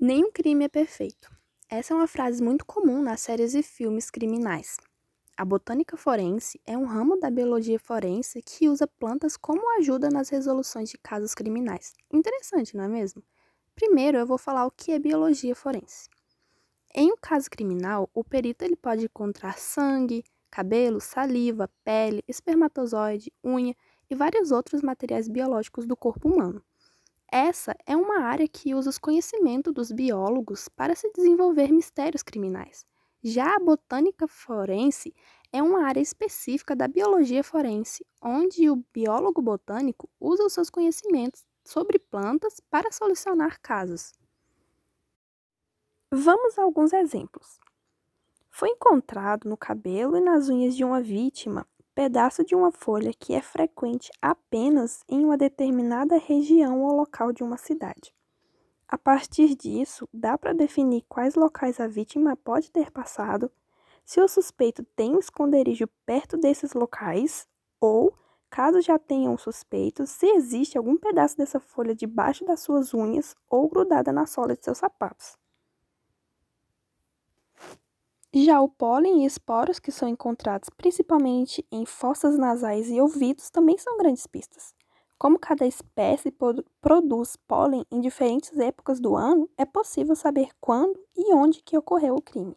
Nenhum crime é perfeito. Essa é uma frase muito comum nas séries e filmes criminais. A botânica forense é um ramo da biologia forense que usa plantas como ajuda nas resoluções de casos criminais. Interessante, não é mesmo? Primeiro, eu vou falar o que é biologia forense. Em um caso criminal, o perito ele pode encontrar sangue, cabelo, saliva, pele, espermatozoide, unha e vários outros materiais biológicos do corpo humano. Essa é uma área que usa os conhecimentos dos biólogos para se desenvolver mistérios criminais. Já a botânica forense é uma área específica da biologia forense, onde o biólogo botânico usa os seus conhecimentos sobre plantas para solucionar casos. Vamos a alguns exemplos. Foi encontrado no cabelo e nas unhas de uma vítima pedaço de uma folha que é frequente apenas em uma determinada região ou local de uma cidade. A partir disso, dá para definir quais locais a vítima pode ter passado, se o suspeito tem um esconderijo perto desses locais, ou, caso já tenha um suspeito, se existe algum pedaço dessa folha debaixo das suas unhas ou grudada na sola de seus sapatos. Já o pólen e esporos que são encontrados principalmente em fossas nasais e ouvidos também são grandes pistas. Como cada espécie produz pólen em diferentes épocas do ano, é possível saber quando e onde que ocorreu o crime.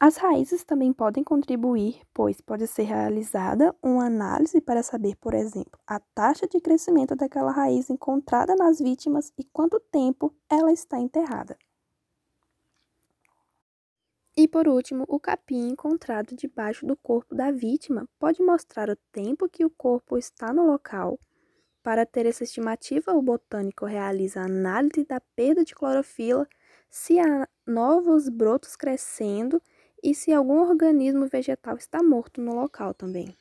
As raízes também podem contribuir, pois pode ser realizada uma análise para saber, por exemplo, a taxa de crescimento daquela raiz encontrada nas vítimas e quanto tempo ela está enterrada. E por último, o capim encontrado debaixo do corpo da vítima pode mostrar o tempo que o corpo está no local. Para ter essa estimativa, o botânico realiza a análise da perda de clorofila, se há novos brotos crescendo e se algum organismo vegetal está morto no local também.